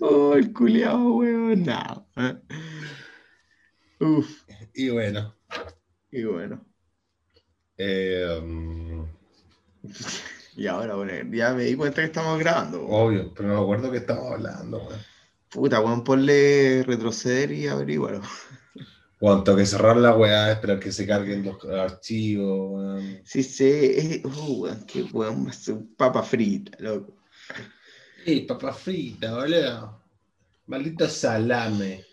Oh, el culiao, weón. No. Uf. Y bueno. Y bueno. Eh, um, y ahora, bueno, ya me di cuenta que estamos grabando. weón. obvio, pero no me acuerdo que estamos hablando, weón. Puta, weón, ponle retroceder y averiguarlo. Bueno, tengo que cerrar la weá, esperar que se carguen los archivos, weón. Sí, sí, uh, weón, qué weón, ser papa frita, loco. ¡Ey, papa frita, boludo! Maldito salame.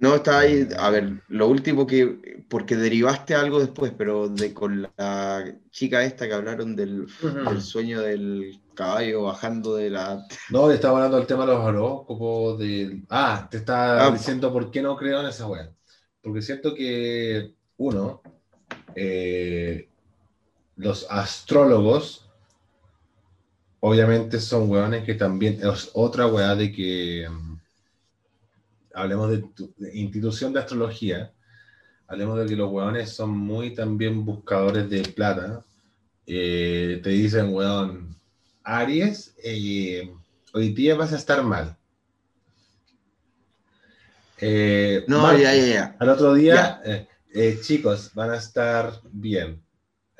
No, estaba ahí, a ver, lo último que, porque derivaste algo después, pero de con la chica esta que hablaron del, del sueño del caballo bajando de la... No, estaba hablando del tema de los horóscopos, de... Ah, te estaba Ah. diciendo por qué no creo en esa weá. Porque siento que, uno, eh, los astrólogos, obviamente son weones que también, es otra weá de que, mm, hablemos de, tu- de institución de astrología, hablemos de que los weones son muy también buscadores de plata. Eh, te dicen, weón, Aries, eh, hoy día vas a estar mal. Eh, No, ya, ya, ya. Al otro día, chicos, van a estar bien.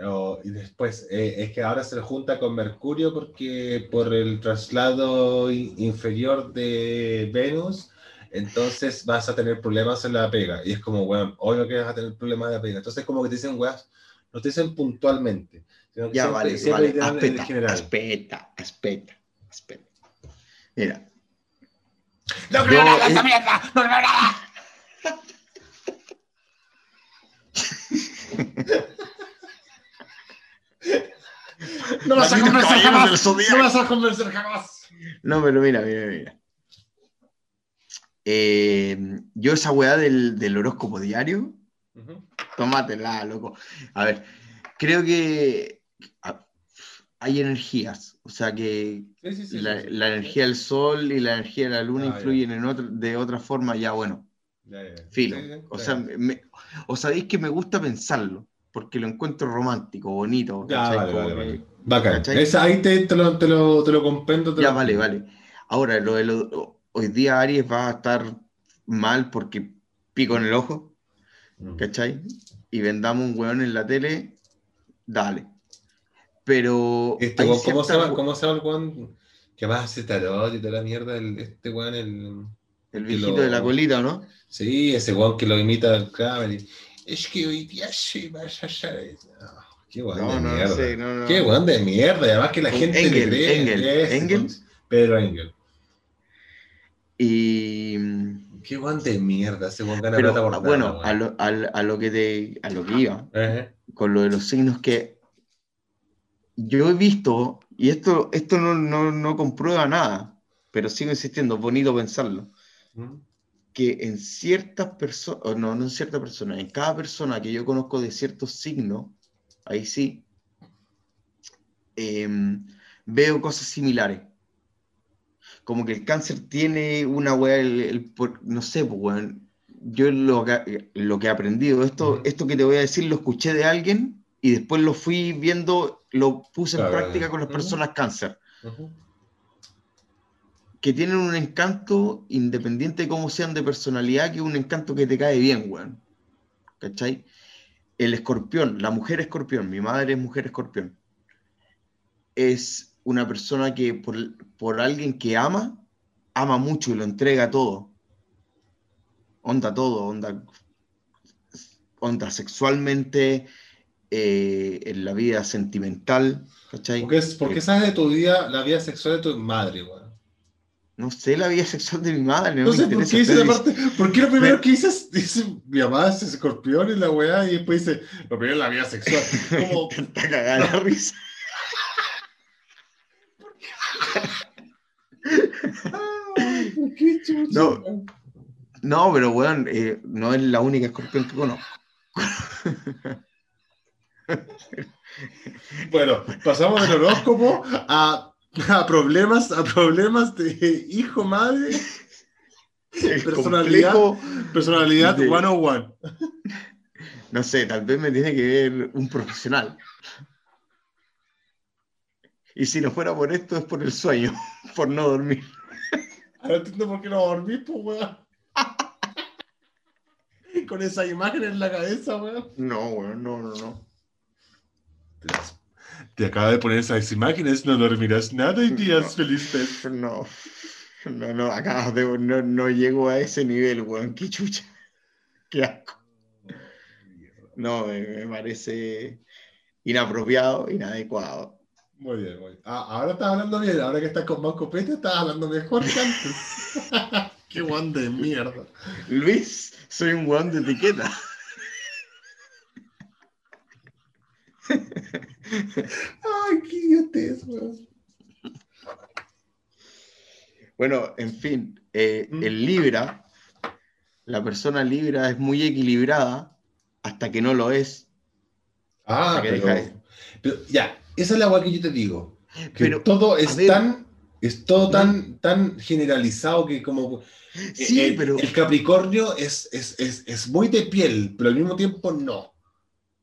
O- y después, eh, es que ahora se junta con Mercurio porque por el traslado inferior de Venus, entonces vas a tener problemas en la pega. Y es como, bueno, obvio que vas a tener problemas en la pega. Entonces, como que te dicen, weas, no te dicen puntualmente. Sino que Ya, siempre- vale, siempre vale, dan en general. espeta, espeta, espeta. Mira, ¡No creo nada de esta mierda! ¡No creo nada! No vas a convencer jamás. No vas a convencer jamás. no, pero mira, mira, mira. Eh, yo esa weá del, del horóscopo diario, tómatela, loco. A ver, creo que a- hay energías, o sea que Sí, sí, sí, la, sí, sí. la energía del sol y la energía de la luna Ah, influyen en otra, de otra forma, ya bueno, Ya, ya, ya. filo. Sí, sí, O sea, me- o sabéis que me gusta pensarlo, porque lo encuentro romántico, bonito. Ya, vale, vale, vale. Bacán. Esa, ahí te, te, lo, te, lo, te lo comprendo. te Ya, lo- vale, vale. Ahora, lo de lo- hoy día Aries va a estar mal porque pico en el ojo, Mm. ¿cachai? Y vendamos un weón en la tele, dale. Pero Este, ¿cómo, se ciertas llama, we- ¿Cómo se llama el weón que más hace tarot y toda la mierda? El, este weón, el... el viejito lo- de la colita, ¿no? Sí, ese weón que lo imita al Kramer. y, Es que hoy día sí vas a hacer... Ah, qué No, de no, no mierda. no. Qué weón de mierda. Además que la gente le Engel, cree. Engel, Engel. Pedro Engel. Y Qué weón de mierda. Ese weón gana pero plata por bueno, a lo, a lo que te, a lo que iba, con lo de los signos que yo he visto, y esto, esto no, no, no comprueba nada, pero sigo insistiendo, bonito pensarlo. Que en ciertas personas, no, no en ciertas personas, en cada persona que yo conozco de ciertos signos, ahí sí, em, veo cosas similares. Como que el cáncer tiene una weá, no sé, pues, yo lo que, lo que he aprendido, esto, esto que te voy a decir lo escuché de alguien y después lo fui viendo, lo puse en Claro, práctica con las personas cáncer Ujú. Que tienen un encanto, independiente de cómo sean de personalidad, que es un encanto que te cae bien, weón. ¿Cachai? El escorpión, la mujer escorpión, mi madre es mujer escorpión, es una persona que por, por alguien que ama, ama mucho y lo entrega todo. Onda todo, onda, onda sexualmente, eh, en la vida sentimental, ¿cachai? ¿Por qué, por qué sabes de tu vida, la vida sexual de tu madre, weón? No sé la vida sexual de mi madre, no, No sé por qué dice pero la parte. ¿Por qué lo primero que dices? Dice mi mamá es escorpión y la weá, y después dice lo primero es la vida sexual. Como, cagada la risa. ay, ¿por qué? No. No, pero weón, eh, no es la única escorpión que conozco. Bueno, pasamos del horóscopo a, a problemas, a problemas de hijo, madre, El Personalidad. personalidad De- 101. no sé, tal vez me tiene que ver un profesional. Y si no fuera por esto, es por el sueño, por no dormir. Ahora entiendo por qué no dormís, pues, weón. Con esa imagen en la cabeza, weón. No, weón, no, no, no. Te, acaba de poner esas imágenes, no dormirás nada y días feliz pez. No, no, no, acá de- no, no llego a ese nivel, weón. Qué chucha. Qué asco. No, me, me parece inapropiado, inadecuado. Muy bien, muy bien. Ah, ahora estás hablando bien, ahora que estás con más copete, estás hablando mejor que antes. Qué guan de mierda. Luis, soy un weón de etiqueta. Ay, qué idiotez. Bueno, en fin, eh, Mm. el Libra, la persona Libra es muy equilibrada hasta que no lo es. Ah, pero, deja de- pero ya, esa es la agua que yo te digo. Que Pero, todo es ver. tan, es todo tan, tan generalizado que como Sí, el, pero el Capricornio es, es, es, es muy de piel, pero al mismo tiempo no.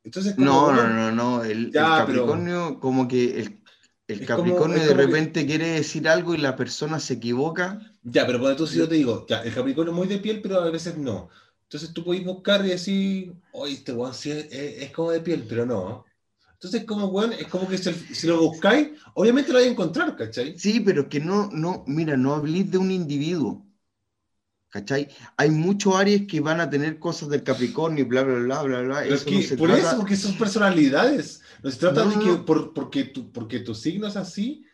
Entonces, como, no, no, no, no. El, el Ya, pero- Capricornio, como que el, el como- Capricornio es de como que- repente quiere decir algo y la persona se equivoca. Ya, pero cuando tú si yo te digo, ya, el Capricornio es muy de piel, pero a veces no. Entonces tú podés buscar y decir, oye, este weón sí es, es- es como de piel, pero no. Entonces, como weón, es como que si, si lo buscáis, obviamente lo vais a encontrar, ¿cachai? Sí, pero que no, no, mira, no hablís de un individuo. ¿Cachai? Hay muchos Aries que van a tener cosas del Capricornio y bla, bla, bla, bla, bla. Pero es Eso que no se por trata- eso, porque son personalidades. No se trata No, de que no. por, porque, tu, porque tu signo es así,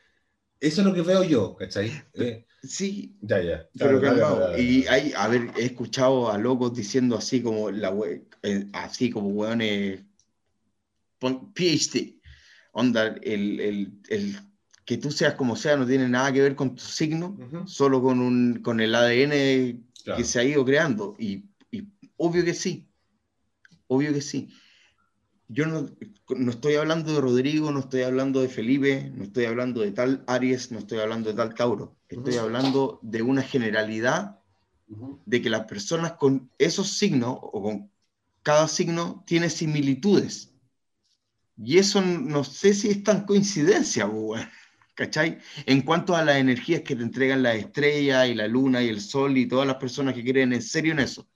eso es lo que veo yo, ¿cachai? Eh, Sí, ya, ya. pero calmado. dale. Y hay, a ver, he escuchado a locos diciendo así como la we- eh, así como weones PhD. Onda, el, el- el que tú seas como sea no tiene nada que ver con tu signo, Ujú, solo con un con el ADN claro. que se ha ido creando. Y, y obvio que sí. Obvio que sí. Yo no, no estoy hablando de Rodrigo, no estoy hablando de Felipe, no estoy hablando de tal Aries, no estoy hablando de tal Tauro. Estoy hablando de una generalidad de que las personas con esos signos o con cada signo tiene similitudes. Y eso no sé si es tan coincidencia, po, weón. ¿Cachai? En cuanto a las energías que te entregan las estrellas y la luna y el sol y todas las personas que creen en serio en eso.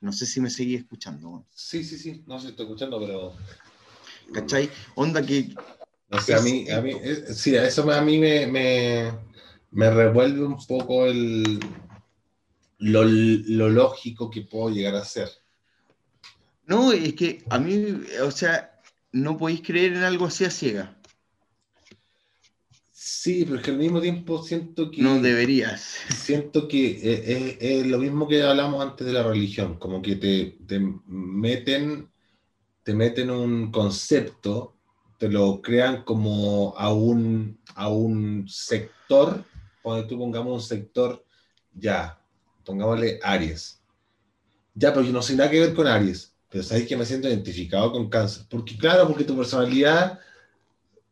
No sé si me seguí escuchando. Sí, sí, sí, no sé, estoy escuchando, pero... ¿cachai? Onda que No sé, a mí, a mí eh, sí, eso a mí me, me, me revuelve un poco el, lo, lo lógico que puedo llegar a ser. No, es que a mí, o sea, no podéis creer en algo así a ciega. Sí, pero es que al mismo tiempo siento que... No deberías. Siento que eh, es, es lo mismo que hablamos antes de la religión, como que te, te meten, te meten un concepto, te lo crean como a un, a un sector, cuando tú pongamos un sector, ya, pongámosle Aries. Ya, pero yo no sé nada que ver con Aries, pero sabéis que me siento identificado con cáncer, porque claro, porque tu personalidad,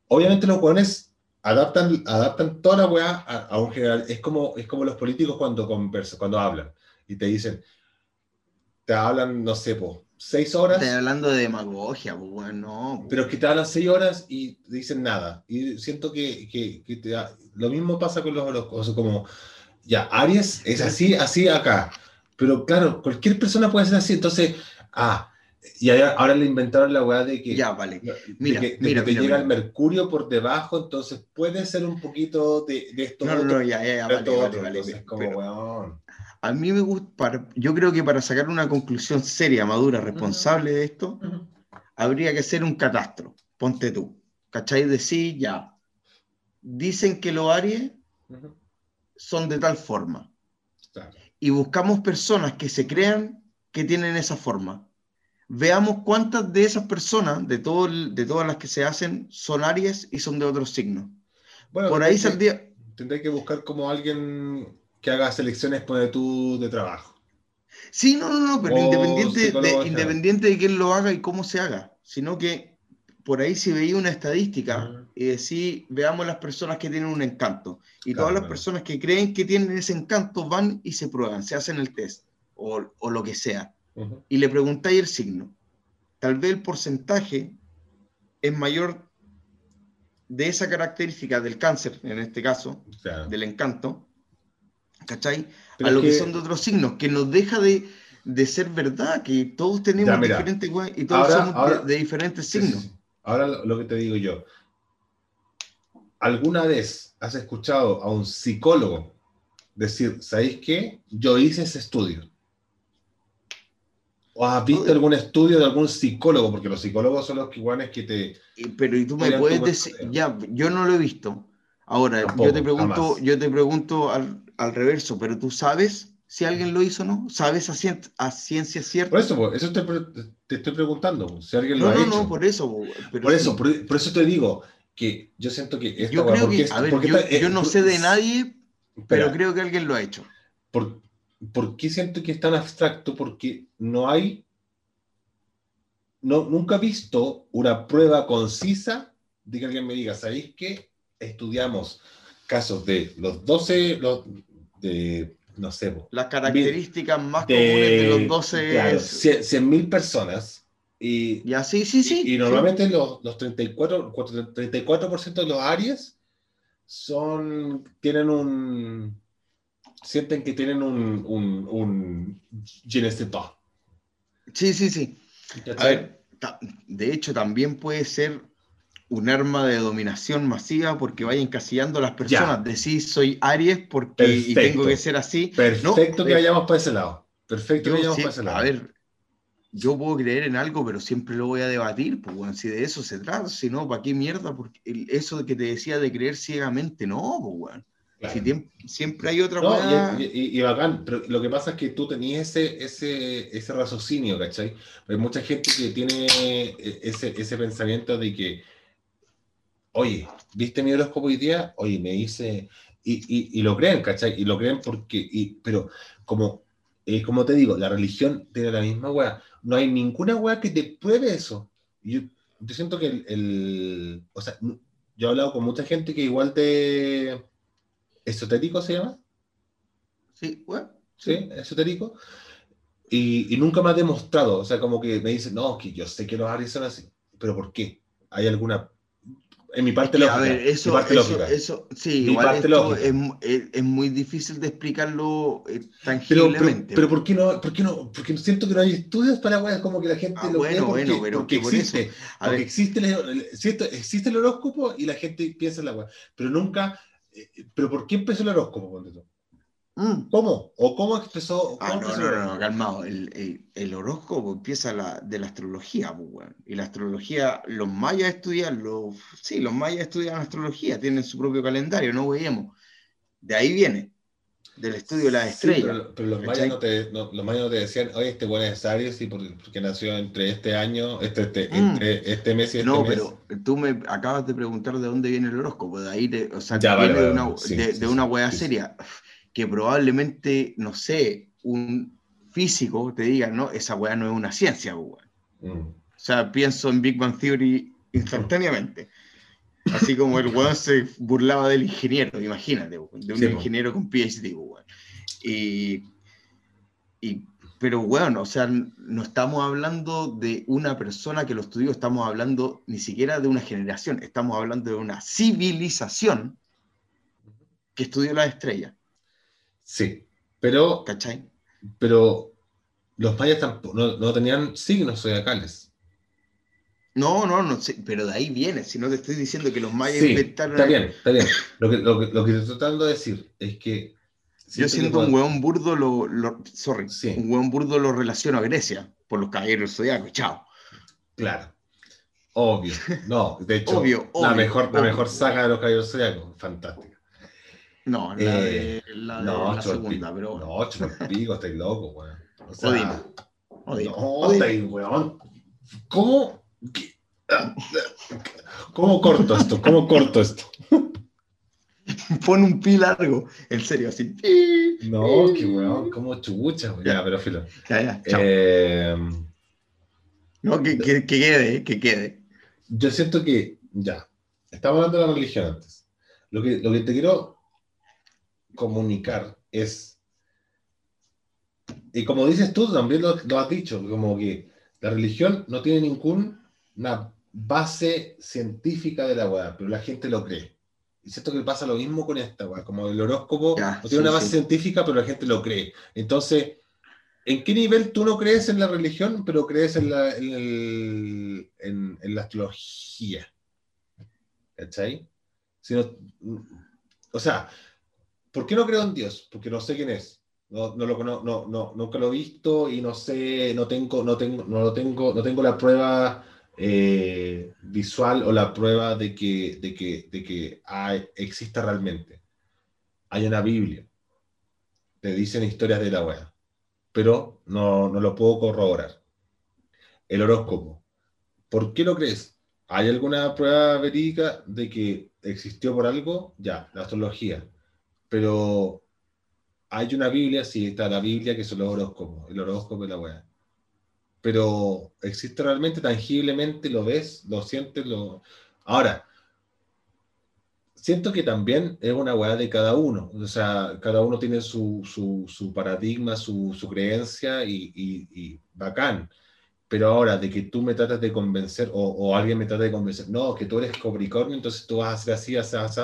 obviamente los jóvenes adaptan, adaptan toda la weá a, a un general. Es como, es como los políticos cuando conversan, cuando hablan y te dicen, te hablan, no sé, po, seis horas, Estoy hablando de demagogia, pues, no. pero es que te hablan seis horas y dicen nada. Y siento que, que, que te lo mismo pasa con los horóscopos, como, ya, Aries es así, así acá. Pero claro, cualquier persona puede ser así. Entonces, ah, y ahora le inventaron la weá de que Ya, vale. de Mira, que, de mira, que te mira, llega mira. el mercurio por debajo, entonces puede ser un poquito de, de esto. No, no, no, ya, ya, ya, de vale, otro. vale, Entonces, como, pero weón. a mí me gusta, para- yo creo que para sacar una conclusión seria, madura, responsable de esto, habría que hacer un catastro. Ponte tú. ¿Cachai? Decir, ya. Dicen que los Aries son de tal forma. claro. Y buscamos personas que se crean que tienen esa forma. Veamos cuántas de esas personas, de, todo el- de todas las que se hacen, son Aries y son de otros signos. Bueno, Por ahí que- saldría. Tendré que buscar como alguien que haga selecciones pone tú de trabajo. Sí, no, no, no, pero O independiente de, independiente de quién lo haga y cómo se haga, sino que por ahí si veía una estadística y decir, veamos las personas que tienen un encanto. Y Claro, todas las claro. personas que creen que tienen ese encanto van y se prueban, se hacen el test o, o lo que sea. Y le preguntáis el signo. Tal vez el porcentaje es mayor de esa característica del cáncer, en este caso, claro. del encanto, ¿cachai? Pero a lo que, que- son de otros signos, que nos deja de, de ser verdad, que todos tenemos Ya, mira. diferentes y todos Ahora- somos de- ahora- de, diferentes signos. Ahora lo que te digo yo. ¿Alguna vez has escuchado a un psicólogo decir, ¿sabéis qué? Yo hice ese estudio. ¿O has visto algún estudio de algún psicólogo? Porque los psicólogos son los que, iguales que te... Pero y tú me puedes decir, ya, yo no lo he visto. Ahora, Tampoco, yo te pregunto, jamás. yo te pregunto al, al reverso, pero tú sabes si alguien lo hizo o no? ¿Sabes a, cien- a ciencia cierta? Por eso, pues, eso te, te estoy preguntando, si alguien lo no, ha no, hecho. no, por eso. pero Por eso, por, por eso te digo que yo siento que esta Yo creo porque que, a ver, yo, esta- eh, yo no por- sé de nadie, pero espera, creo que alguien lo ha hecho. ¿por, por qué siento que es tan abstracto? Porque no hay, no, nunca he visto una prueba concisa de que alguien me diga, ¿sabéis qué? Estudiamos casos de los 12, los, de, no sé, Las características más de, comunes de los 12 claro, es- 100.000 personas y, Ya, sí, sí, sí. y, y normalmente los, los 34, 34% de los Aries son, tienen un, sienten que tienen un, un, pas. Sí, sí, sí. A ver, de hecho también puede ser un arma de dominación masiva porque vaya encasillando a las personas. Decir soy Aries porque y tengo que ser así. Perfecto No, que eh, vayamos para ese lado. Perfecto Yo que vayamos sí- para ese lado. a ver, yo puedo creer en algo, pero siempre lo voy a debatir, pues bueno, si de eso se trata, si no, ¿para qué mierda? Porque eso que te decía de creer ciegamente, no, pues bueno. Claro. Si siempre hay otra No, y, y- y bacán, pero lo que pasa es que tú tenías ese, ese, ese raciocinio, ¿cachai? Hay mucha gente que tiene eh, ese, ese pensamiento de que, oye, ¿viste mi horóscopo hoy día? Oye, me hice... Y, y, lo creen, ¿cachai? Y lo creen porque... pero como, eh, como te digo, la religión tiene la misma weá. No hay ninguna weá que te pruebe eso. Yo, yo siento que el, el- O sea, yo he hablado con mucha gente que igual de... ¿Esotérico se llama? Sí, bueno, ¿sí? Esotérico. Y, y nunca me ha demostrado, o sea, como que me dicen, no, que yo sé que los Aries son así, pero ¿por qué? ¿Hay alguna... En mi parte lógica. a ver, mi eso, parte eso, lógica. eso, sí, Mi igual parte es, es- muy difícil de explicarlo eh, Pero, pero, tangiblemente. pero ¿por qué no? ¿Por qué no? Porque siento que no hay estudios para weas, como que la gente Ah, lo bueno, porque, bueno, pero porque que por eso, existe. a porque ver. existe, el, el- existe el horóscopo y la gente piensa en la wea. Pero nunca... eh, ¿Pero por qué empezó el horóscopo? Mm. ¿Cómo? ¿O cómo expresó? Ah, no, empezó no, no, no, calmado. El, el- el horóscopo empieza la, de la astrología, pues. Y la astrología, los mayas estudian, los, sí, los mayas estudian astrología, tienen su propio calendario, no veíamos. De ahí viene, del estudio de las Sí, pero, pero los, mayas no te, no- los mayas no te decían, oye, este bueno es Aries, sí, porque, porque nació entre este año, este, este, Mm. entre este mes y este No, mes. pero tú me acabas de preguntar de dónde viene el horóscopo. De ahí, te- o sea, Ya, viene vale, de una. Sí, de, una sí. seria que probablemente, no sé, un físico te diga, no, esa weá no es una ciencia. Mm. O sea, pienso en Big Bang Theory instantáneamente. Así como el weón se burlaba del ingeniero, imagínate, weón, de un Sí, ingeniero con PhD, weón. Y, y, pero bueno, o sea, no estamos hablando de una persona que lo estudió, estamos hablando ni siquiera de una generación, estamos hablando de una civilización que estudió las estrellas, Sí, pero, ¿cachai? pero los mayas tampoco, no, no tenían signos zodiacales. No, no, no sé, pero de ahí viene, si no te estoy diciendo que los mayas Sí, inventaron... está bien, está bien. Lo que, lo, que, lo que estoy tratando de decir es que... Yo siento un hueón burdo lo, lo- sorry, Sí. un hueón burdo lo relaciono a Grecia, por los caballeros zodiacos, chao. Claro. Obvio. No, de hecho, Obvio, la, obvio, mejor, la obvio. mejor saga de los caballeros zodiacos. Fantástica. No, la Eh, de la, de No, la segunda, pero bueno. No, estáis loco, weón. O sea. No, estáis, weón. ¿Cómo? ¿Cómo corto esto? ¿Cómo corto esto? Pon un pi largo, en serio, así. No, qué weón, como chucha, weón. Ya, pero filo. Ya, ya, chao. Eh, no, que, que, que quede, que quede. yo siento que, ya, estamos hablando de la religión antes. Lo que, lo que te quiero comunicar es, y como dices tú, también lo, lo has dicho, como que la religión no tiene ninguna base científica de la weá, pero la gente lo cree. Y siento que pasa lo mismo con esta, weá. Como el horóscopo Ya, no tiene sí, una base sí. científica, pero la gente lo cree. Entonces, ¿en qué nivel tú no crees en la religión, pero crees en la, en el- en- en la astrología? ¿Cachai? Si no- o sea, ¿por qué no creo en Dios? Porque no sé quién es. No, no lo no, no, nunca lo he visto y no sé, no tengo, no tengo, no lo tengo, no tengo la prueba eh, visual o la prueba de que, de que, de que hay- exista realmente. Hay una Biblia. Te dicen historias de la wea. Pero no, no lo puedo corroborar. El horóscopo. ¿Por qué lo crees? ¿Hay alguna prueba verídica de que existió por algo? Ya, la astrología. Pero hay una Biblia, sí, está la Biblia, que son los horóscopos. El horóscopo es la wea. Pero existe realmente, tangiblemente, lo ves, lo sientes, lo. Ahora, siento que también es una weá de cada uno. O sea, cada uno tiene su, su, su paradigma, su, su creencia y, y- y bacán. Pero ahora, de que tú me tratas de convencer, o, o alguien me trata de convencer, no, que tú eres Capricornio, entonces tú vas a hacer así, así, así.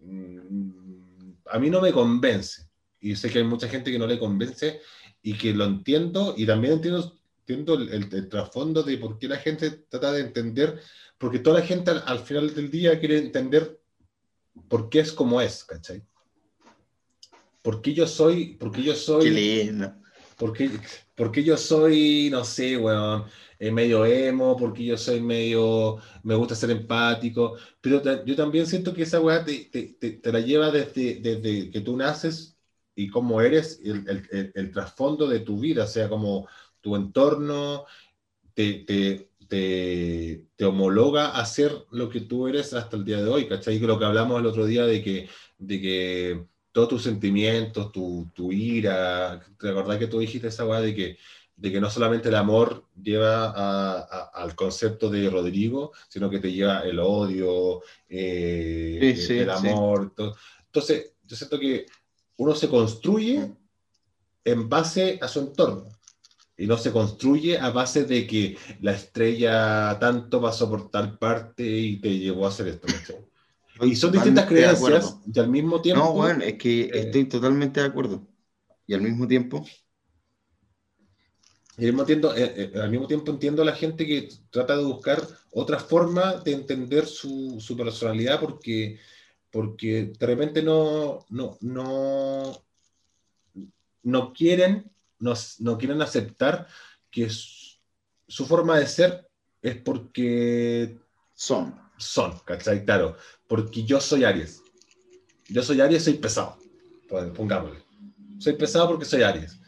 mm, A mí no me convence. Y sé que hay mucha gente que no le convence y que lo entiendo, y también entiendo, entiendo el, el- el trasfondo de por qué la gente trata de entender, porque toda la gente al, al final del día quiere entender por qué es como es, ¿cachai? ¿Por qué yo soy, por qué yo Qué soy, lindo. por qué, por qué yo soy, no sé, weón, eh, medio emo, porque yo soy medio, me gusta ser empático, pero yo también siento que esa weá te, te- te- te la lleva desde, desde que tú naces y cómo eres, el, el- el- el trasfondo de tu vida, o sea, como tu entorno te, te, te, te homologa a ser lo que tú eres hasta el día de hoy, ¿cachai? Lo que hablamos el otro día de que, de que todos tus sentimientos, tu, tu ira, ¿te acordás que tú dijiste esa weá de que, de que no solamente el amor lleva a- a- al concepto de Rodrigo, sino que te lleva el odio, eh, Sí, sí, el sí. amor. todo. Entonces, yo siento que uno se construye en base a su entorno y no se construye a base de que la estrella tanto pasó por tal parte y te llevó a hacer esto. ¿cachai? Y son distintas creencias y al mismo tiempo... No, bueno, es que eh, estoy totalmente de acuerdo. Y al mismo tiempo, Y al mismo, tiempo, eh, eh, al mismo tiempo entiendo a la gente que trata de buscar otra forma de entender su, su personalidad porque, porque de repente no, no, no, no quieren, no, no quieren aceptar que su, su forma de ser es porque son. son, ¿cachai? Claro, porque yo soy Aries. Yo soy Aries, soy pesado. Pongámosle. Soy pesado porque soy Aries.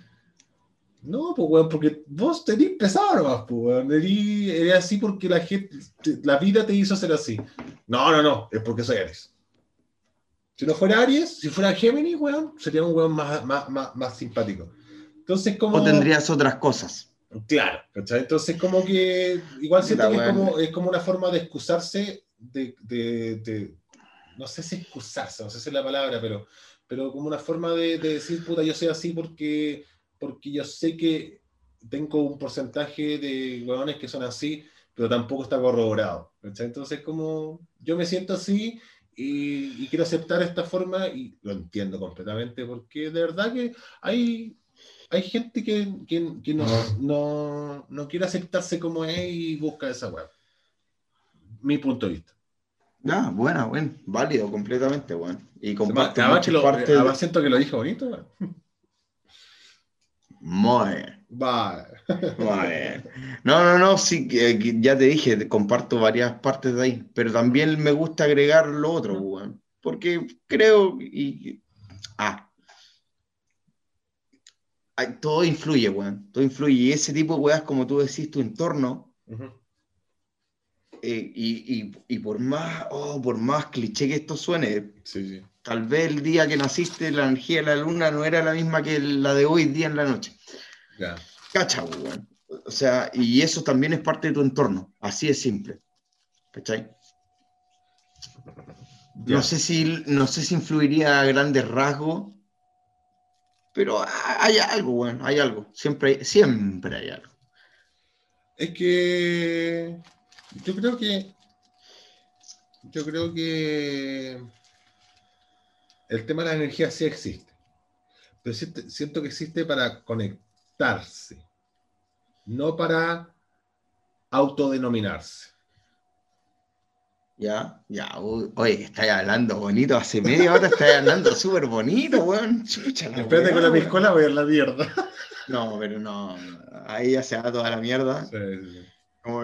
No, pues, weón, porque vos tenés pesado nomás, pues, weón. Eres así porque la gente, la vida te hizo ser así. No, no, no, es porque soy Aries. Si no fuera Aries, si fuera Géminis, weón, sería un weón más, más, más, más simpático. Entonces, como... O tendrías otras cosas. Claro, ¿cachai? Entonces, como que igual siento que es como, es como una forma de excusarse, de, de- de- no sé si excusarse, no sé si es la palabra, pero, pero como una forma de, de decir, puta, yo soy así porque, porque yo sé que tengo un porcentaje de huevones que son así, pero tampoco está corroborado. ¿cachai? Entonces, como yo me siento así y, y quiero aceptar esta forma y lo entiendo completamente, porque de verdad que hay, hay gente que, que, que no, no, no quiere aceptarse como es y busca esa web. Mi punto de vista. Ah, buena, bueno, válido completamente, bueno. Y comparto Además, que lo- de- además siento que lo dijo bonito. weón. Muy bien, Va. muy bien. No, no, no, sí, que- ya te dije, comparto varias partes de ahí, pero también me gusta agregar lo otro, weón, porque creo y... Ah. Ay, todo influye, weón, todo influye. Y ese tipo de weas, como tú decís, tu entorno, Ujú. eh, y, y- y por más, oh, por más cliché que esto suene, Sí, sí. Tal vez el día que naciste la energía de la luna no era la misma que la de hoy día en la noche. Ya. Cacha, weón. O sea, y eso también es parte de tu entorno. Así es simple. ¿Cachai? Ya. No sé si, no sé si influiría a grandes rasgos, pero hay algo, weón, hay algo. Siempre hay, siempre hay algo. Es que yo creo que yo creo que el tema de la energía sí existe, pero siento que existe para conectarse, no para autodenominarse. Ya, ya, uy, oye, estáis hablando bonito, hace media hora estáis hablando súper bonito, weón. Chucha, la Espérate con la weón. piscola voy a la mierda. No, pero no, ahí ya se va toda la mierda. Sí, sí. Como,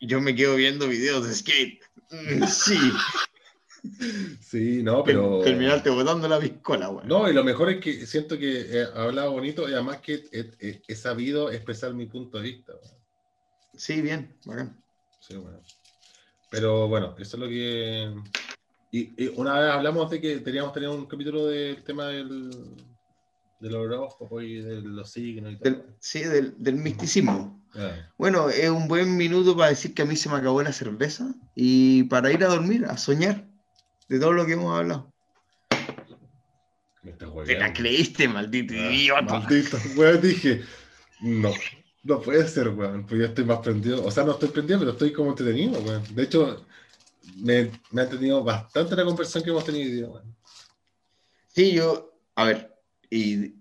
yo me quedo viendo videos de skate. Mm, Sí, Sí, no, pero. terminaste botando la piscola, weón. No, y lo mejor es que siento que he hablado bonito y además que he, he- he sabido expresar mi punto de vista. weón. Sí, bien, bacán. Sí, bueno. Pero bueno, eso es lo que. Y, y una vez hablamos de que teníamos tener un capítulo del tema del, del horóscopo y de los signos y tal. Del- sí, del, del misticismo. Ah, Bueno, es un buen minuto para decir que a mí se me acabó la cerveza y para ir a dormir, a soñar de todo lo que hemos hablado. me Te la creíste, maldito Ah, idiota. Maldito, weón, dije. No, no puede ser, weón. Pues yo estoy más prendido. O sea, no estoy prendido, pero estoy como entretenido, weón. De hecho, me, me ha tenido bastante la conversación que hemos tenido weón. Sí, yo, a ver, y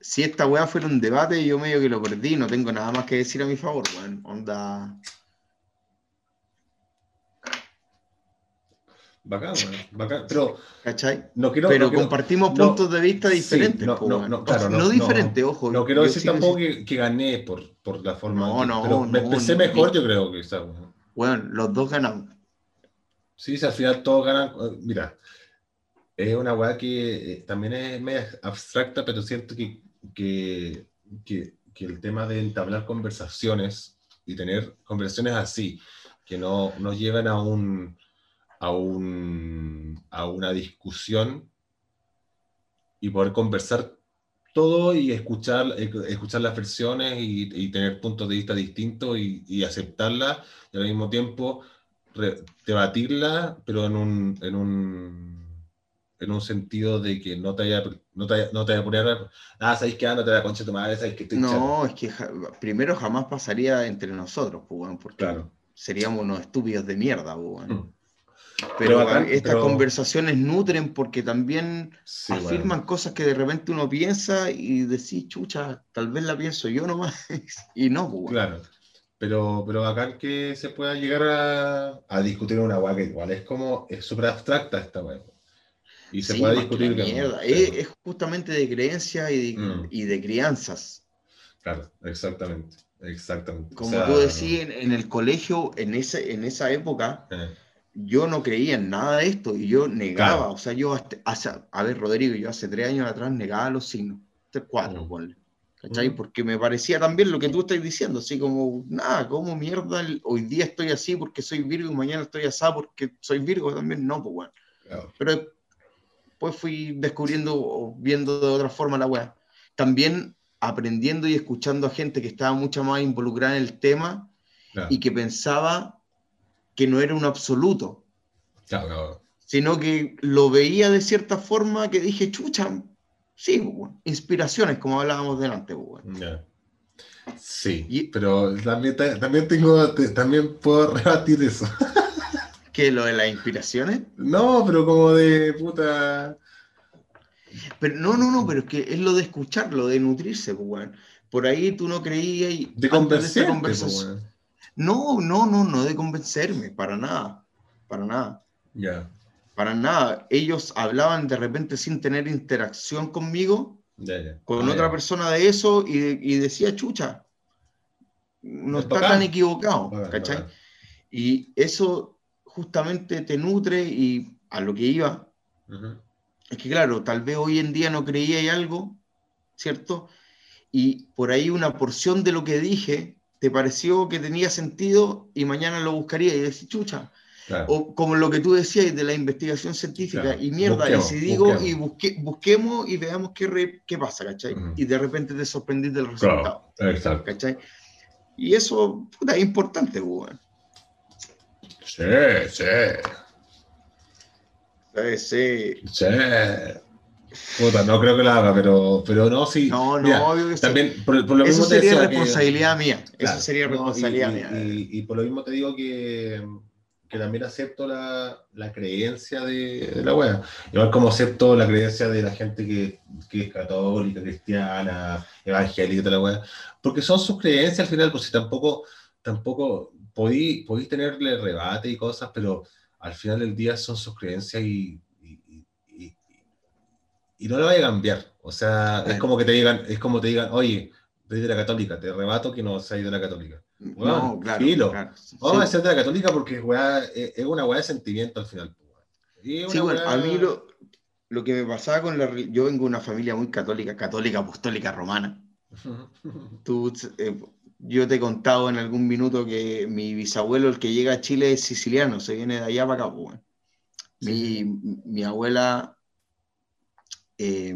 si esta weá fuera un debate, yo medio que lo perdí, no tengo nada más que decir a mi favor, weón. Onda. Bacán. Bacán. Pero ¿Cachai? no quiero. Pero no quiero- compartimos no, puntos de vista sí, diferentes. no, po, no, weón. no, claro, Ojo, no, no no. diferentes, ojo. No quiero decir sigo tampoco que, que gané por, por la forma. No, no, pero me no, empecé no, mejor, yo creo, quizás. weón. Weón, los dos ganamos. Sí, si al final todos ganan. eh, Mira, es una weá que eh, también es media abstracta, pero siento que, que, que, que el tema de entablar conversaciones y tener conversaciones así, que no, no llevan a un, a un a una discusión y poder conversar todo y escuchar, eh, escuchar las versiones y, y tener puntos de vista distintos y, y aceptarlas y al mismo tiempo re- debatirla, pero en un, en un en un sentido de que no te vaya, no te no te a poner ah, sabéis que ando te la concha de tu madre, sabéis que estoy chato". No, es que ja- primero jamás pasaría entre nosotros, pues, porque Claro. seríamos unos estúpidos de mierda, pues, weón. Mm. Pero, Pero bacán, estas pero- conversaciones nutren porque también Sí, bueno. afirman cosas que de repente uno piensa y decís, chucha, tal vez la pienso yo nomás. y no, pues, weón. Claro. Pero, pero bacán que se pueda llegar a, a discutir una weá que igual es como, es súper abstracta esta weá. Y se Sí, puede discutir. que- mierda. sí, Es, es justamente de creencia y de, Mm. y de crianzas. Claro, exactamente. Exactamente. O Como sea, tú decías, en, en el colegio, en, ese, en esa época, eh, yo no creía en nada de esto y yo negaba. Claro. O sea, yo, hasta- a ver, Rodrigo, yo hace tres años atrás negaba los signos. Cuatro, Mm. ponle. ¿Cachai? Mm. Porque me parecía también lo que tú estás diciendo, así como, nada, como mierda, hoy día estoy así porque soy Virgo y mañana estoy así porque soy Virgo también, no, pues bueno. claro. Pero después fui descubriendo o viendo de otra forma la weá. También aprendiendo y escuchando a gente que estaba mucho más involucrada en el tema Claro, y que pensaba que no era un absoluto, claro, claro. sino que lo veía de cierta forma que dije, chucha, sí, pues, inspiraciones, como hablábamos delante. pues. Ya. Sí, Y- pero también, también tengo, te- también puedo rebatir eso. ¿Qué, lo de las inspiraciones? No, pero como de puta. Pero no, no, no, pero es que es lo de escucharlo, de nutrirse, pues. Por ahí tú no creías y De esta conversar. conversación- No, no, no, no de convencerme, para nada, para nada, Ya, para nada. Ellos hablaban de repente sin tener interacción conmigo, ya, ya. con Ah, otra persona de eso y, y decía, chucha, no Es está bacán. tan equivocado, ¿cachai? Y eso justamente te nutre y a lo que iba, Ujú. es que claro, tal vez hoy en día no creía en algo, ¿cierto? Y por ahí una porción de lo que dije te pareció que tenía sentido y mañana lo buscaría y decís, chucha, Claro. o como lo que tú decías de la investigación científica, Claro. y mierda, Busquemos, y si digo, busquemos. y busque- busquemos y veamos qué, re- qué pasa, ¿cachai? Y de repente te sorprendís del resultado, Claro, exacto. ¿cachai? Y eso, puta, es importante, weón. Sí, sí, Eh, Sí. sí. Puta, no creo que lo haga, pero, pero no, sí. No, no, Mira, obvio que sí. También, por, por lo Eso te sería que- responsabilidad mía. Claro, Eso sería no, y- responsabilidad mía. y- y por lo mismo te digo que, que también acepto la, la creencia de, de la wea. Igual como acepto la creencia de la gente que, que es católica, cristiana, evangélica, toda la wea. Porque son sus creencias al final, pues si tampoco, tampoco podéis, podéis tenerle rebate y cosas, pero al final del día son sus creencias y, y no lo vaya a cambiar. O sea, es Claro. como que te digan, es como te digan, oye, soy de la católica, te rebato que no seas de la católica. No, claro. filo. claro. Sí, Vamos a ser de la católica porque weá, es, es una weá de sentimiento al final. es Sí, bueno, weá- a mí lo, lo que me pasaba con la... Yo vengo de una familia muy católica, católica apostólica romana. Tú, eh, yo te he contado en algún minuto que mi bisabuelo, el que llega a Chile, es siciliano, se viene de allá para acá. pues, bueno. Mi, mi abuela, eh,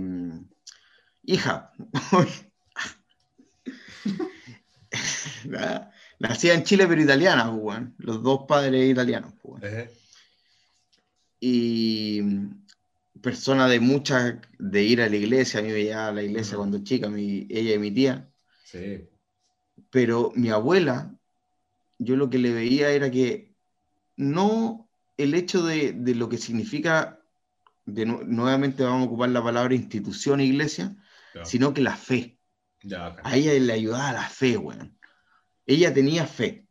hija, na- nacida en Chile pero italiana, pues, bueno. los dos padres italianos. pues. Ejé. Y persona de mucha, de ir a la iglesia, a mí me llevaba a la iglesia cuando chica, mi, ella y mi tía. Sí. Pero mi abuela, yo lo que le veía era que no el hecho de, de lo que significa, de nu- nuevamente vamos a ocupar la palabra institución e iglesia, sino que la fe. ya. A ella le ayudaba la fe, weón. Ella tenía fe,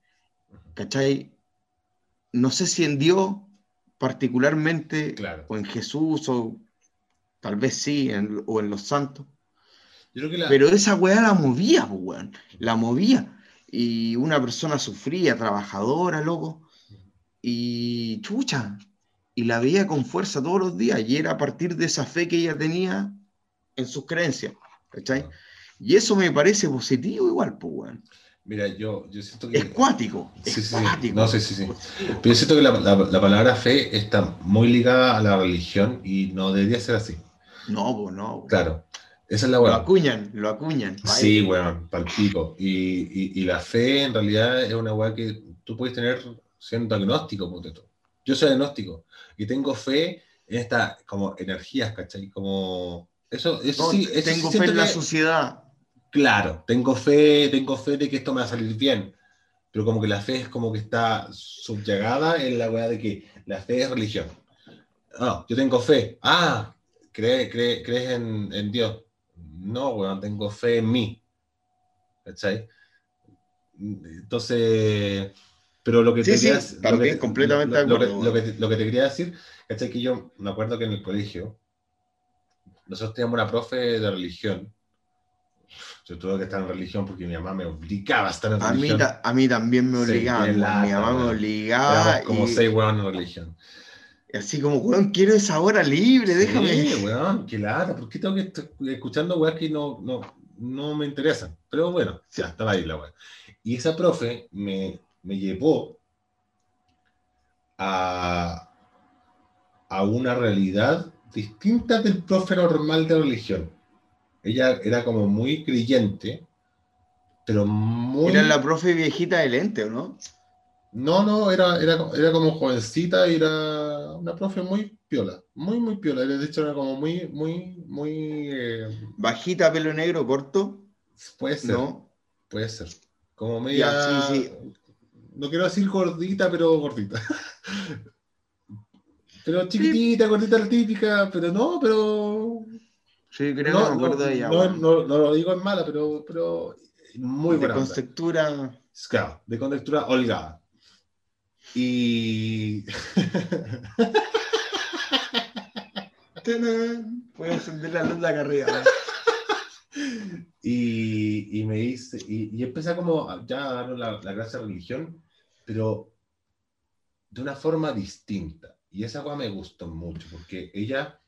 ¿cachai? No sé si en Dios particularmente, Claro. o en Jesús, o tal vez sí, en- o en los santos. Yo creo que la, Pero esa weá la movía, weón. La movía. Y una persona sufría, trabajadora, loco. Y chucha. Y la veía con fuerza todos los días. Y era a partir de esa fe que ella tenía en sus creencias. ¿Cachai? Y eso me parece positivo igual, pues, weón. Mira, yo, yo siento que... Es cuático. Es Sí, sí, sí. cuático. No, sí, sí, sí. Pero yo siento que la, la- la palabra fe está muy ligada a la religión y no debería ser así. No, pues no. weón. Claro, esa es la Lo weá. acuñan, lo acuñan. Sí, weón, palpico. Y, y, y la fe en realidad es una weá que tú puedes tener siendo agnóstico, ponte tú. Yo soy agnóstico y tengo fe en estas como energías, ¿cachai? Como... Eso, eso No, sí, eso sí tengo fe siento en la que- sociedad. Claro, tengo fe, tengo fe de que esto me va a salir bien, pero como que la fe es como que está subyugada en la weá de que la fe es religión. No, yo tengo fe. Ah, ¿cree, cree- crees en, en Dios? No, weón, tengo fe en mí. ¿Cachai? Entonces, pero lo que Sí, te sí, lo que- completamente lo- lo que- lo que lo que te quería decir, ¿cachai? Que yo me acuerdo que en el colegio nosotros teníamos una profe de religión. Yo tuve que estar en religión porque mi mamá me obligaba a estar en A mí, religión. ta- a mí también me Sí, obligaban. qué weón. mi mamá me weón. obligaba. Como y- seis weón en religión. Así como, weón, quiero esa hora libre, déjame. Sí, weón, qué lata. ¿Por qué tengo que estar escuchando weas que no, no, no me interesan? Pero bueno, ya estaba ahí la wea. Y esa profe me, me llevó a, a una realidad distinta del profe normal de religión. Ella era como muy creyente, pero muy... Era la profe viejita de lente, ¿o no? No, no, era, era, era como jovencita era una profe muy piola, muy, muy piola. De hecho, era como muy, muy, muy... eh, Bajita, pelo negro, corto. puede ser, No. puede ser. Como media... Ya, sí, No quiero decir gordita, pero gordita. pero chiquitita, gordita la típica, pero no, pero... Sí, creo no, que me acuerdo no, de ella. no, weón. no- no lo digo en mala, pero, pero muy de buena. onda. conceptura. Claro, de contextura holgada. Y... Puedo encender la luz de acá arriba. Y, y me dice, y, y empecé como a- ya a dar la, la clase de religión, pero de una forma distinta. Y esa cosa me gustó mucho, porque ella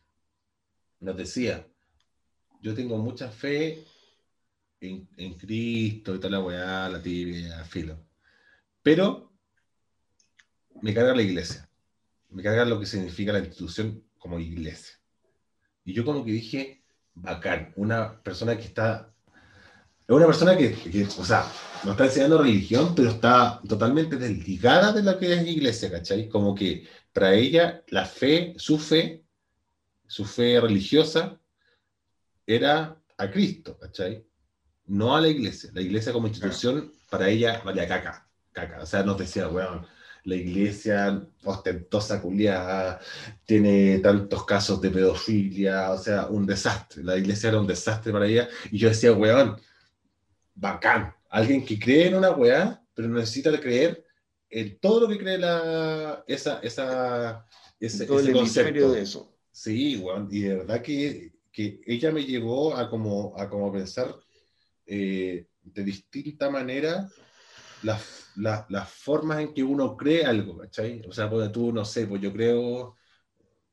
nos decía, yo tengo mucha fe en, en Cristo y toda la weá, la tibia, filo. Pero me carga la iglesia. Me carga lo que significa la institución como iglesia. Y yo como que dije, bacán, una persona que está... Es una persona que, que, o sea, no está enseñando religión, pero está totalmente desligada de lo que es iglesia, ¿cachai? Como que para ella la fe, su fe, su fe religiosa, era a Cristo, ¿cachai? No a la iglesia. La iglesia como institución, para ella, valía caca, caca. O sea, nos decía, weón, la iglesia ostentosa, culiada, tiene tantos casos de pedofilia, o sea, un desastre. La iglesia era un desastre para ella. Y yo decía, weón, bacán. Alguien que cree en una weá, pero necesita creer en todo lo que cree la, esa, esa, ese, ese concepto. de eso. Sí, weón, y de verdad que, que ella me llevó a como, a como pensar eh, de distinta manera las, las, formas en que uno cree algo, ¿cachai? O sea, pues tú, no sé, pues yo creo,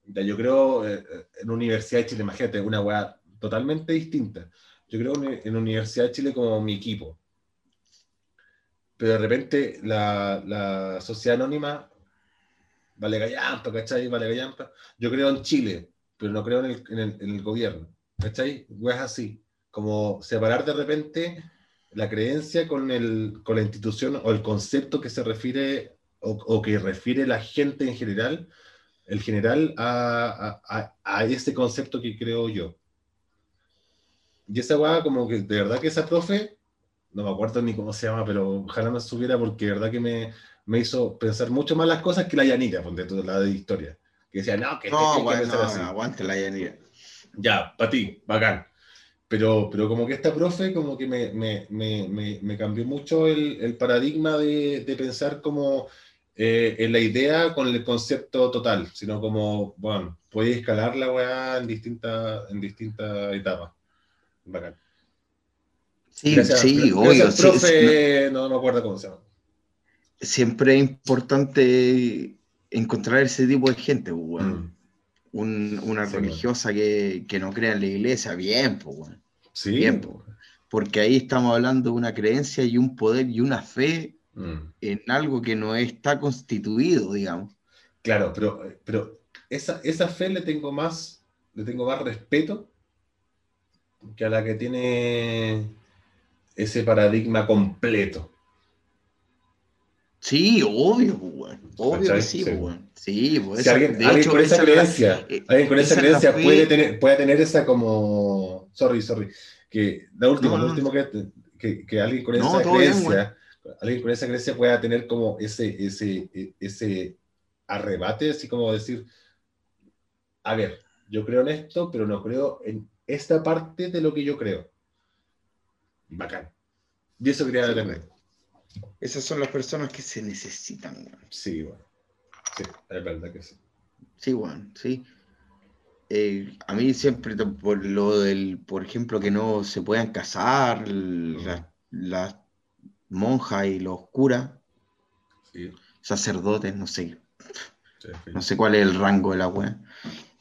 ya yo creo eh, en Universidad de Chile, imagínate, una weá totalmente distinta. Yo creo en, Universidad de Chile como mi equipo. Pero de repente la, la sociedad anónima vale gallampa, ¿cachai? Vale gallampa. Yo creo en Chile, pero no creo en el, en el, en el gobierno, ¿cachai? Weas así. Como separar de repente la creencia con, el, con la institución o el concepto que se refiere o, que refiere la gente en general, el general, a, a, a, ese concepto que creo yo. Y esa weá, como que de verdad que esa profe, no me acuerdo ni cómo se llama, pero ojalá me subiera porque de verdad que me, me hizo pensar mucho más las cosas que la Yanira, ponte toda la de historia. Que decía, no, que, no, que, no, aguante la Yanira. Ya, para ti, bacán. Pero, pero como que esta profe como que me, me, me, me cambió mucho el, el paradigma de, de, pensar como eh, en la idea con el concepto total, sino como, bueno, puedes escalar la weá en distintas en distintas etapas. Bacán. Sí, sí, gracias, profe, no, no me acuerdo cómo se llama. Siempre es importante encontrar ese tipo de gente, pues, mm. Un, una religiosa que, que, no crea en la iglesia, bien, pues, bueno. Sí. porque ahí estamos hablando de una creencia y un poder y una fe mm. en algo que no está constituido, digamos. Claro, pero, pero esa, esa fe le tengo más, le tengo más respeto que a la que tiene ese paradigma completo. Sí, obvio, pues, Obvio que sí, sí. Pues, alguien, con esa, creencia, alguien con esa, creencia puede, tener, puede tener esa como. Sorry, sorry. Que la última, lo último que, que, alguien con esa creencia. alguien con esa creencia pueda tener como ese, ese, ese arrebate, así como decir, a ver, yo creo en esto, pero no creo en esta parte de lo que yo creo. Bacán. Y eso quería sí, esas son las personas que se necesitan, Sí, bueno. Sí, es verdad que sí. Sí, bueno, sí. Eh, a mí siempre, por lo del, por ejemplo, que no se puedan casar las, monjas y los curas, sacerdotes, no sé. no sé cuál es el rango de la wea.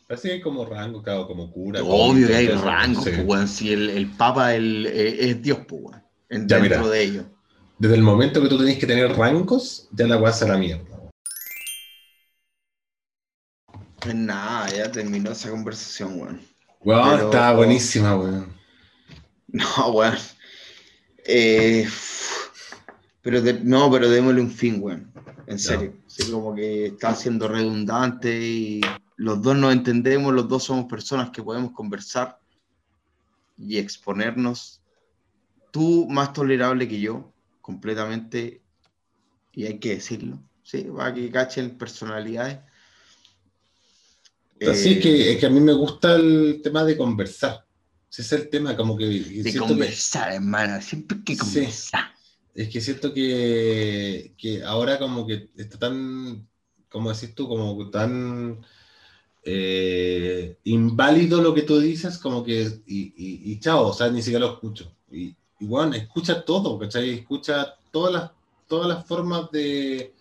Así hay como rango, claro, como cura. Obvio que hay rango, pues, si el, el Papa el, eh, es Dios, pues, dentro de ellos desde el momento que tú tenés que tener rangos, ya la weá a la mierda. Pues nada, ya terminó esa conversación, weón. Weón, está buenísima, weón. No, weón. Eh, pero no, pero démosle un fin, weón. En serio. como que está siendo redundante y los dos nos entendemos, los dos somos personas que podemos conversar y exponernos. Tú más tolerable que yo, completamente, y hay que decirlo, ¿sí? para que cachen personalidades. Así es, que, es que a mí me gusta el tema de conversar. Ese es el tema, como que. De conversar, hermano, siempre hay que conversar. Es que siento que, que ahora, como que está tan. como decís tú, como tan. Eh, inválido lo que tú dices, como que. Y, y, chao, o sea, ni siquiera lo escucho. Y, y bueno, escucha todo, ¿cachai? Escucha todas las, todas las formas de,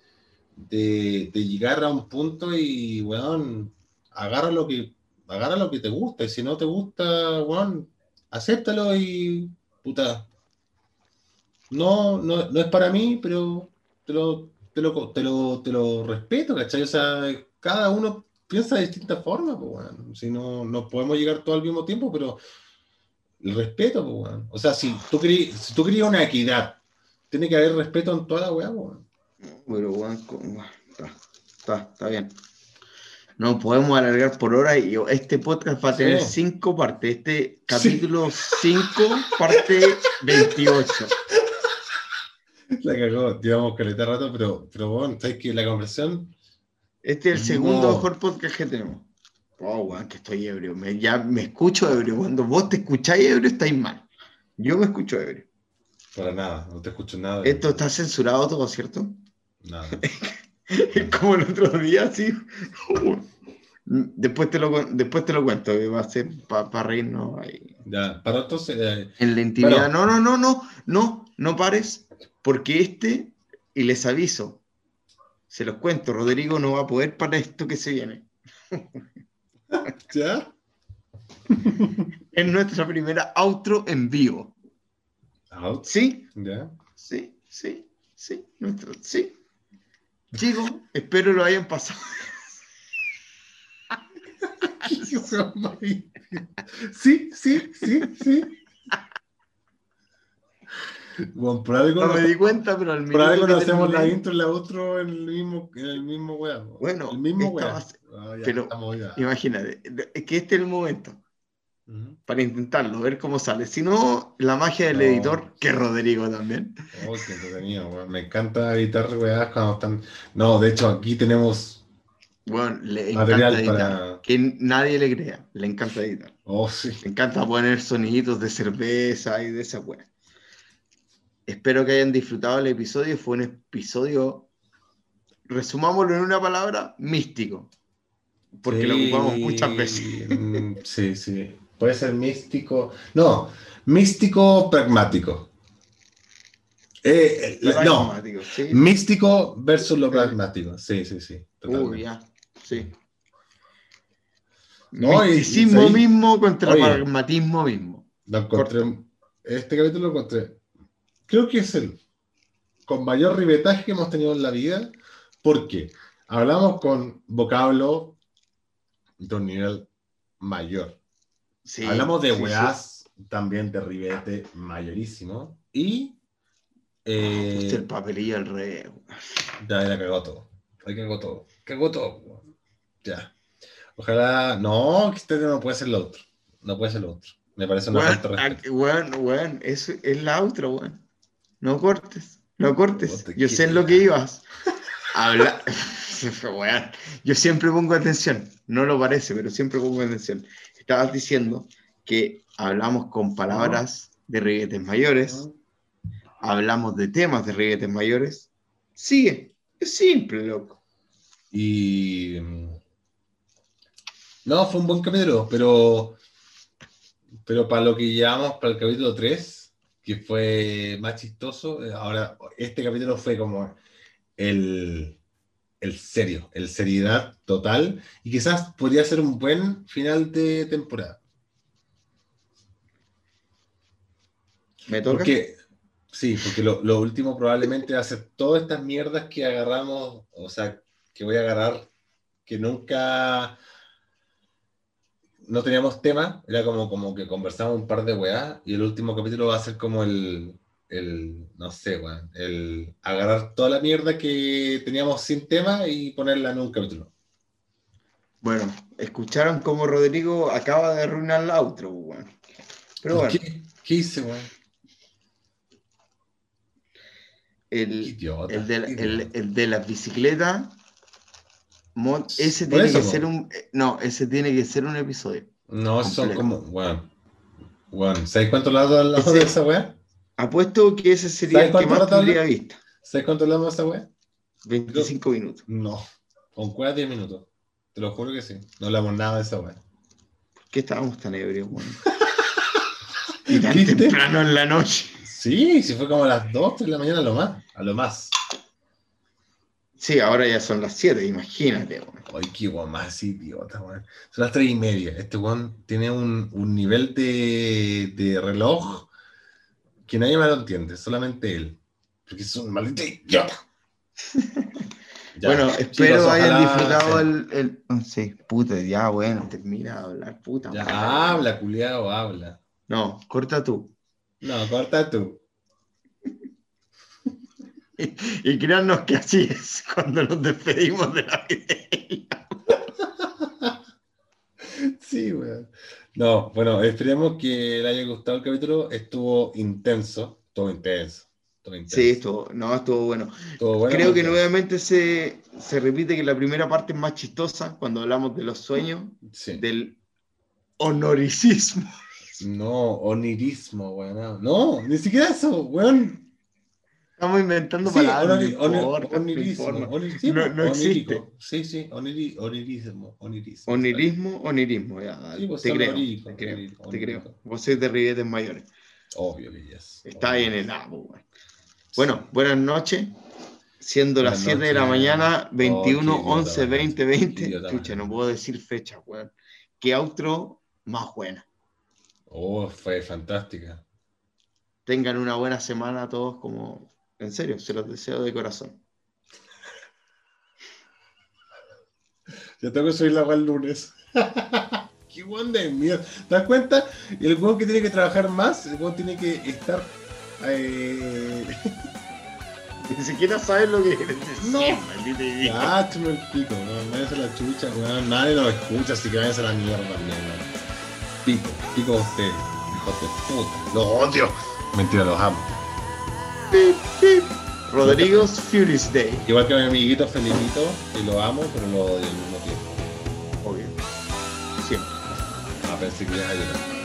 de, llegar a un punto y, weón, agarra lo que, agarra lo que te gusta. Y si no te gusta, weón, acéptalo y, puta, no, no, no es para mí, pero te lo, te lo, te lo, te lo respeto, ¿cachai? O sea, cada uno piensa de distintas formas, pues, bueno. Si no, no podemos llegar todo al mismo tiempo, pero el respeto, pues, O sea, si tú, querías, si tú querías una equidad, tiene que haber respeto en toda la weá, weón. Bueno, weón, está, está, está bien. No podemos alargar por hora y este podcast va a tener cinco partes. Este capítulo 5, parte 28. La cagó, llevamos caleta rato, pero, pero bueno, ¿sabes que La conversión. Este es el segundo No. mejor podcast que tenemos. Oh, weón, que estoy ebrio. Me, ya me escucho ebrio. Cuando vos te escucháis ebrio, estáis mal. Yo me escucho ebrio. Para nada, no te escucho nada. Esto está censurado todo, ¿cierto? Nada. Es como el otro día, así. Después te lo, después te lo cuento, que va a ser para reírnos ahí. Ya, para otros. eh, En la intimidad. No, no, no, no, no, no pares, porque este, y les aviso, se los cuento, Rodrigo no va a poder para esto que se viene. ¿Ya? Es nuestra primera outro en vivo. Out. ¿Sí? ¿Ya? Sí, sí, sí, nuestro, sí. Chicos, espero lo hayan pasado. Sí, sí, sí, sí. Bueno, por algo, No me di cuenta, pero al por algo no hacemos la intro y la outro en el mismo, en el mismo weá. Bueno, el mismo weá. Ah, pero-. Imagínate, es que este es el momento. Para intentarlo, ver cómo sale. Si no, la magia del No. editor, que Rodrigo también. Oh, qué entretenido, weón. Me encanta editar weas cuando están. No, de hecho, aquí tenemos. Bueno, le Material encanta editar. para- Que nadie le crea, le encanta editar. Oh, sí. Le encanta poner soniditos de cerveza y de esa weá. Espero que hayan disfrutado el episodio. Fue un episodio, resumámoslo en una palabra, místico. Porque lo ocupamos muchas veces. mm, Sí, sí. Puede ser místico. No, místico pragmático. Eh, eh, no, ¿sí? místico versus lo pragmático. Sí, sí, sí. totalmente. Uy, ya, sí. No, y mismo contra Oye. pragmatismo mismo. Lo encontré. Este capítulo lo encontré. Creo que es el con mayor ribetaje que hemos tenido en la vida, porque hablamos con vocablo de un nivel mayor. Sí, Hablamos de sí, weás, también de ribete mayorísimo. Y. sí. Eh, Puse el papelillo al revés. ya, ya cagó todo. Ahí cagó todo. Cagó todo. Ya. Ojalá. No, que este no puede ser lo otro. No puede ser lo otro. Me parece una falta de Weón, ah, weón, es la otra, weón. No cortes, no cortes. Yo sé en lo que ibas. Habla. Yo siempre pongo atención. No lo parece, pero siempre pongo atención. Estabas diciendo que hablamos con palabras de riguetes mayores, hablamos de temas de riguetes mayores. Sigue. Es simple, loco. Y. mm, No, fue un buen capítulo, pero. Pero para lo que llevamos para el capítulo 3, que fue más chistoso, eh, ahora este capítulo fue como el, el serio, el seriedad total, y quizás podría ser un buen final de temporada. ¿Me toca? Porque, sí, porque lo, lo último probablemente va a ser todas estas mierdas que agarramos, o sea, que voy a agarrar, que nunca no teníamos tema, era como, como que conversamos un par de weá, y el último capítulo va a ser como el, el no sé, weón, el agarrar toda la mierda que teníamos sin tema y ponerla en un capítulo. Bueno, escucharon cómo Rodrigo acaba de arruinar la outro, weón. Pero bueno, ¿Qué, qué hice, weón? El, idiota. el, de, la- el, de ese tiene eso, que po. ser un. No, ese tiene que ser un episodio. No, son completo. como, weón. Weón, ¿sabes cuánto lado hablamos Ese- de esa weá? Apuesto que ese sería ¿Sabes el que más tendría vista. ¿Sabes cuánto hablamos de esa weá? 25 minutos. No, con cueva 10 minutos. Te lo juro que sí. No hablamos nada de esa weá. ¿Por qué estábamos tan ebrios, weón? Y tan ¿Viste? temprano en la noche. Sí, si fue como a las 2, 3 de la mañana a lo más. A lo más. Sí, ahora ya son las 7, imagínate, weón. Ay, qué weón más idiota, weón. Son las 3 y media. Este weón tiene un, un nivel de, de reloj que nadie más lo entiende, solamente él. Porque es un maldito idiota. Ya, bueno, chicos, espero hayan ojalá disfrutado el, el- Sí, puta, ya, bueno, termina de hablar, puta. Ya, habla, culiao, habla. No, corta tú. No, corta tú. Y créannos que así es cuando nos despedimos de la vida. Sí, weón. No, bueno, esperemos que le haya gustado el capítulo. Estuvo intenso, estuvo intenso. Estuvo intenso. Sí, estuvo, no, estuvo bueno. Estuvo bueno Creo que nuevamente se, se repite que la primera parte es más chistosa cuando hablamos de los sueños, Sí. del honoricismo. No, onirismo, weón. No, ni siquiera eso, weón. Estamos inventando Sí, palabras. onirismo, onirismo, No- no existe. Sí, sí, oniri- onirismo, onirismo. Onirismo, onirismo, ya, Sí, te, creo, onírico, te creo, te creo. Vos sois de ribetes mayores. Obvio que yes. Está ahí en el abo, güey. Bueno, buenas noches. Siendo las Buenas 7 de la mañana, 21, Oh, qué idiota, 11, man. 20, Qué 20. idiota, Chucha, no puedo decir fecha, weón. Qué outro más buena. Oh, fue fantástica. Tengan una buena semana todos, como. En serio, se los deseo de corazón. Ya tengo que subir la el lunes. Qué weón de mierda. ¿Te das cuenta? El weón que tiene que trabajar más, el weón tiene que estar. Eh... Ni siquiera sabes lo que quieres decir, No. maldita idiota. Ah, pico, weón. Váyanse a la chucha, weón. Nadie nos escucha, así que váyanse a la mierda también, weón. Pico, pico a ustedes. Hijos de puta. Los odio. Mentira, los amo. Pip, pip. Rodrigo's Furious Day. Igual que a mi amiguito Felipito, que lo amo, pero lo odio al mismo tiempo. Obvio. Siempre. Ah, pensé que ya.